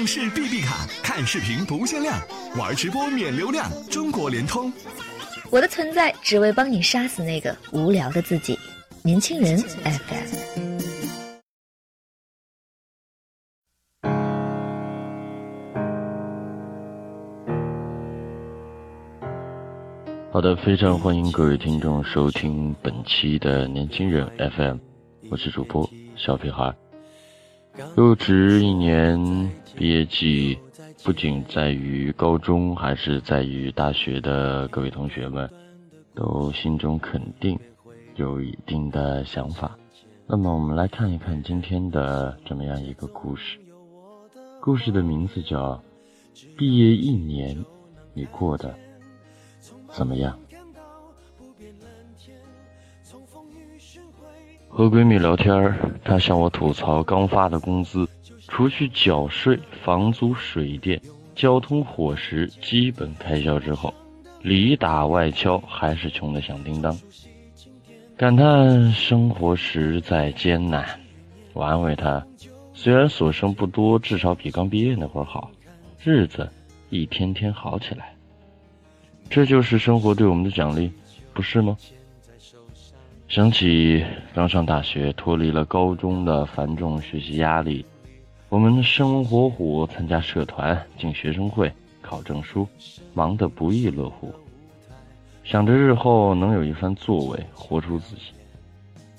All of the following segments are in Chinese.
上市 BB 卡，看视频不限量，玩直播免流量。中国联通。我的存在只为帮你杀死那个无聊的自己。年轻人 FM。好的，非常欢迎各位听众收听本期的年轻人 FM，我是主播小屁孩。入职一年，毕业季不仅在于高中，还是在于大学的各位同学们，都心中肯定有一定的想法。那么，我们来看一看今天的这么样一个故事。故事的名字叫《毕业一年，你过的》。怎么样？和闺蜜聊天，她向我吐槽刚发的工资，除去缴税、房租、水电、交通、伙食基本开销之后，里打外敲还是穷得响叮当，感叹生活实在艰难。我安慰她，虽然所剩不多，至少比刚毕业那会儿好，日子一天天好起来。这就是生活对我们的奖励，不是吗？想起刚上大学，脱离了高中的繁重学习压力，我们生龙活虎参加社团、进学生会、考证书，忙得不亦乐乎。想着日后能有一番作为，活出自己。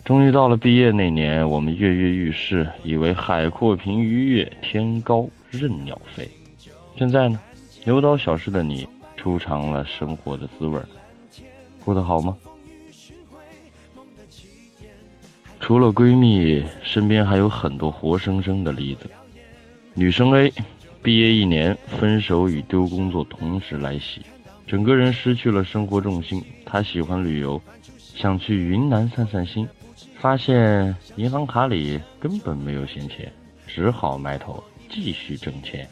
终于到了毕业那年，我们跃跃欲试，以为海阔凭鱼跃，天高任鸟飞。现在呢，牛刀小试的你。初尝了生活的滋味过得好吗？除了闺蜜，身边还有很多活生生的例子。女生 A 毕业一年，分手与丢工作同时来袭，整个人失去了生活重心。她喜欢旅游，想去云南散散心，发现银行卡里根本没有闲钱，只好埋头继续挣钱。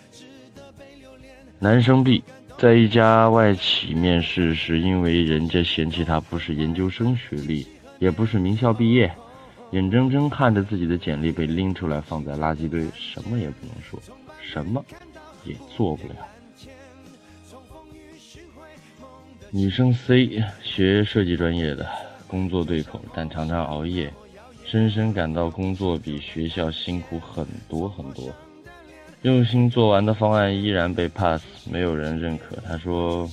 男生 B。在一家外企面试时，因为人家嫌弃他不是研究生学历，也不是名校毕业，眼睁睁看着自己的简历被拎出来放在垃圾堆，什么也不能说，什么也做不了。女生 C 学设计专业的，工作对口，但常常熬夜，深深感到工作比学校辛苦很多很多。用心做完的方案依然被 pass，没有人认可。他说：“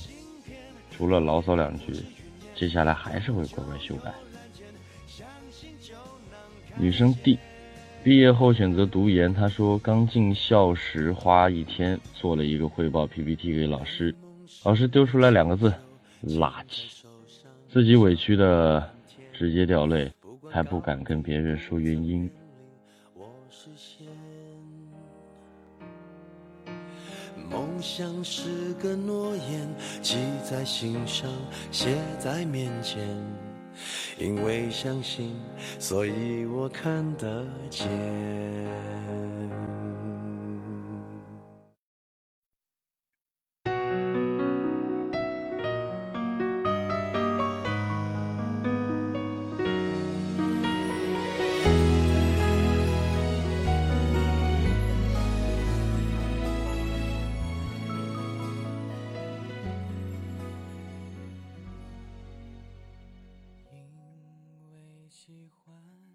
除了牢骚两句，接下来还是会乖乖修改。”女生 D 毕业后选择读研。她说：“刚进校时花一天做了一个汇报 PPT 给老师，老师丢出来两个字：垃圾。自己委屈的直接掉泪，还不敢跟别人说原因。”梦想是个诺言，记在心上，写在面前。因为相信，所以我看得见。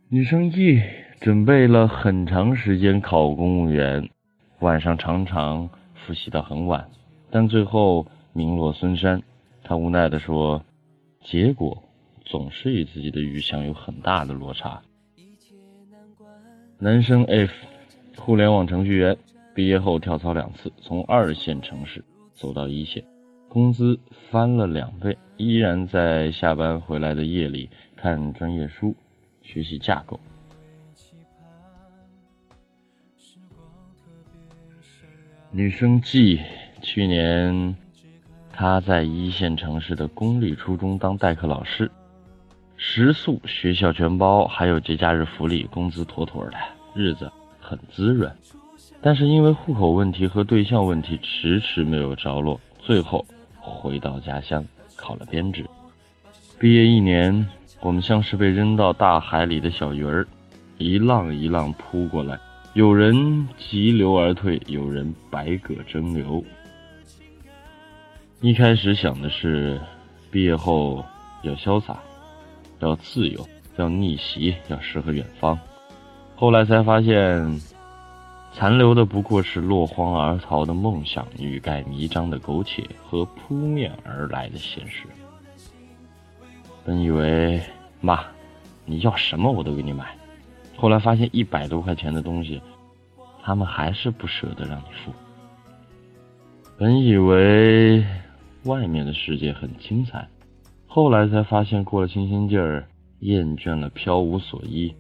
女生 E 准备了很长时间考公务员，晚上常常复习到很晚，但最后名落孙山。她无奈地说：“结果总是与自己的预想有很大的落差。”男生 F 互联网程序员，毕业后跳槽两次，从二线城市走到一线，工资翻了两倍，依然在下班回来的夜里看专业书。学习架构。女生 G 去年她在一线城市的公立初中当代课老师，食宿学校全包，还有节假日福利，工资妥妥的，日子很滋润。但是因为户口问题和对象问题，迟迟没有着落，最后回到家乡考了编制。毕业一年。我们像是被扔到大海里的小鱼儿，一浪一浪扑过来，有人急流而退，有人百舸争流。一开始想的是，毕业后要潇洒，要自由，要逆袭，要诗和远方。后来才发现，残留的不过是落荒而逃的梦想、欲盖弥彰的苟且和扑面而来的现实。本以为妈，你要什么我都给你买，后来发现一百多块钱的东西，他们还是不舍得让你付。本以为。外面的世界很精彩，后来才发现过了新鲜劲儿，厌倦了飘无所依，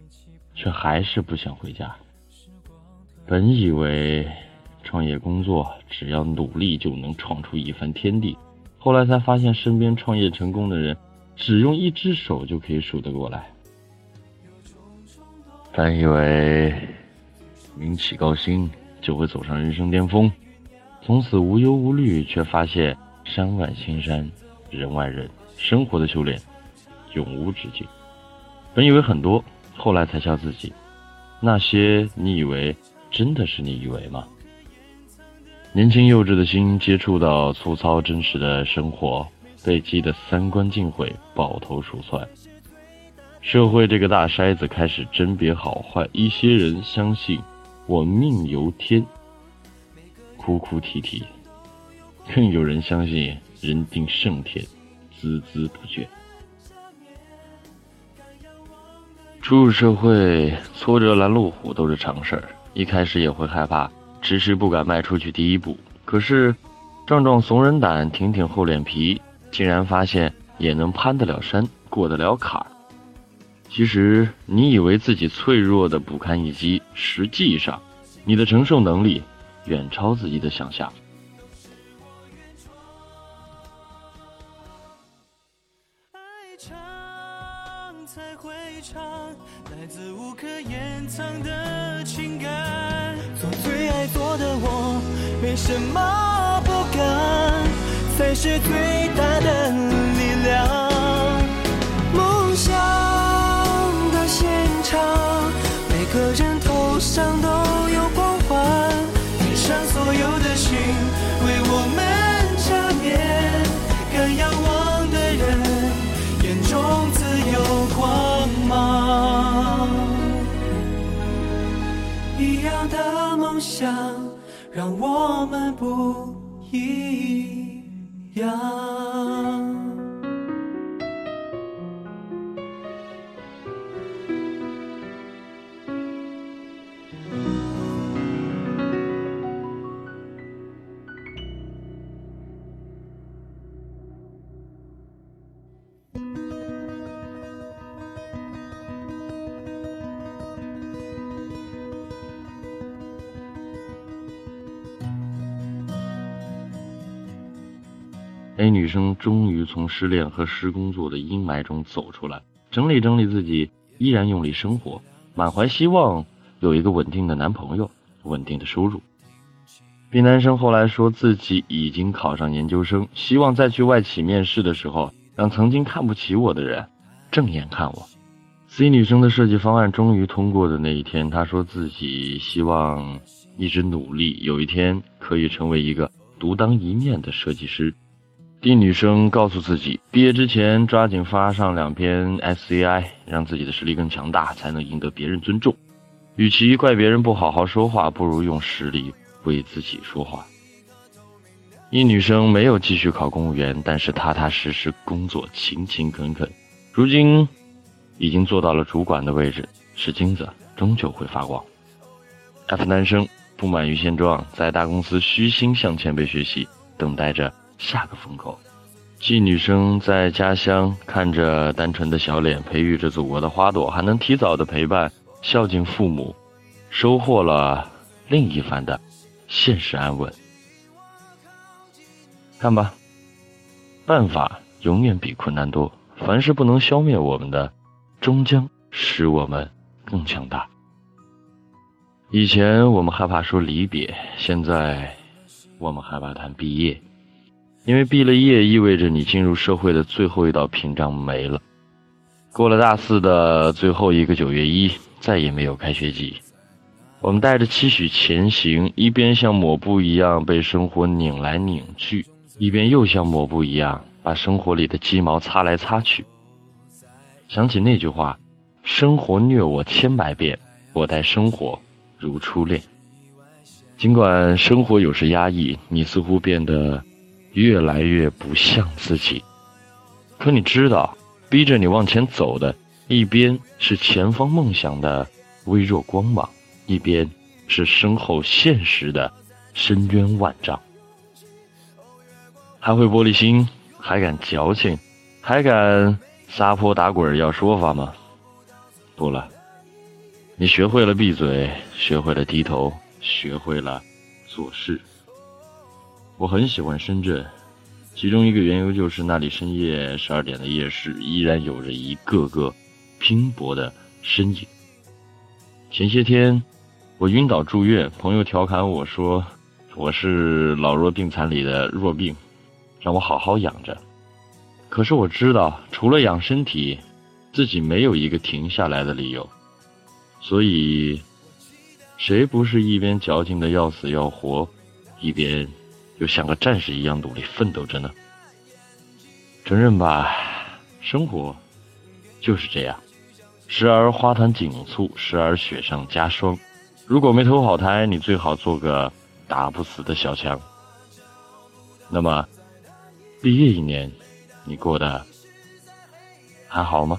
却还是不想回家。本以为创业工作只要努力就能创出一番天地，后来才发现身边创业成功的人，只用一只手就可以数得过来。本以为名起高薪就会走上人生巅峰，从此无忧无虑，却发现。山外青山，人外人，生活的修炼永无止境。本以为很多，后来才笑自己，那些你以为真的是你以为吗？年轻幼稚的心接触到粗糙真实的生活，被激得三观尽毁，抱头鼠窜。社会这个大筛子开始甄别好坏，一些人相信我命由天，哭哭啼啼。更有人相信人定胜天，孜孜不倦。初入社会，挫折拦路虎都是常事儿。一开始也会害怕，迟迟不敢迈出去第一步。可是，壮壮怂人胆，挺挺厚脸皮，竟然发现也能攀得了山，过得了坎儿。其实，你以为自己脆弱的不堪一击，实际上，你的承受能力远超自己的想象。才会唱来自无可掩藏的情感。做最爱做的我，为什么不敢？才是最大的力量。梦想的现场，每个人头上都有光环，天上所有的心为我们加冕。敢仰望的人，眼中自有。光芒一样的梦想，让我们不一样。要 A 女生终于从失恋和失工作的阴霾中走出来，整理整理自己，依然用力生活，满怀希望有一个稳定的男朋友，稳定的收入。B 男生后来说自己已经考上研究生，希望再去外企面试的时候，让曾经看不起我的人正眼看我。C 女生的设计方案终于通过的那一天，她说自己希望一直努力，有一天可以成为一个独当一面的设计师。D 女生告诉自己，毕业之前抓紧发上两篇 SCI，让自己的实力更强大，才能赢得别人尊重。与其怪别人不好好说话，不如用实力为自己说话。一女生没有继续考公务员，但是踏踏实实工作，勤勤恳恳，如今已经做到了主管的位置。是金子，终究会发光。F 男生不满于现状，在大公司虚心向前辈学习，等待着。下个风口妓女生在家乡看着单纯的小脸，培育着祖国的花朵，还能提早的陪伴，孝敬父母，收获了另一番的现实安稳。看吧，办法永远比困难多。凡是不能消灭我们的，终将使我们更强大。以前我们害怕说离别，现在我们害怕谈毕业。因为毕了业意味着你进入社会的最后一道屏障没了，过了大四的最后一个九月一，再也没有开学季。我们带着期许前行，一边像抹布一样被生活拧来拧去，一边又像抹布一样把生活里的鸡毛擦来擦去。想起那句话：“生活虐我千百遍，我待生活如初恋。”尽管生活有时压抑，你似乎变得越来越不像自己，可你知道，逼着你往前走的，一边是前方梦想的微弱光芒。一边是身后现实的深渊万丈，还会玻璃心，还敢矫情，还敢撒泼打滚要说法吗？不了，你学会了闭嘴，学会了低头，学会了做事。我很喜欢深圳，其中一个缘由就是那里深夜十二点的夜市依然有着一个个拼搏的身影。前些天。我晕倒住院，朋友调侃我说：“我是老弱病残里的弱病，让我好好养着。”可是我知道，除了养身体，自己没有一个停下来的理由。所以，谁不是一边矫情的要死要活，一边又像个战士一样努力奋斗着呢？承认吧，生活就是这样，时而花团锦簇，时而雪上加霜。如果没投好胎，你最好做个打不死的小强。那么，毕业一年，你过得还好吗？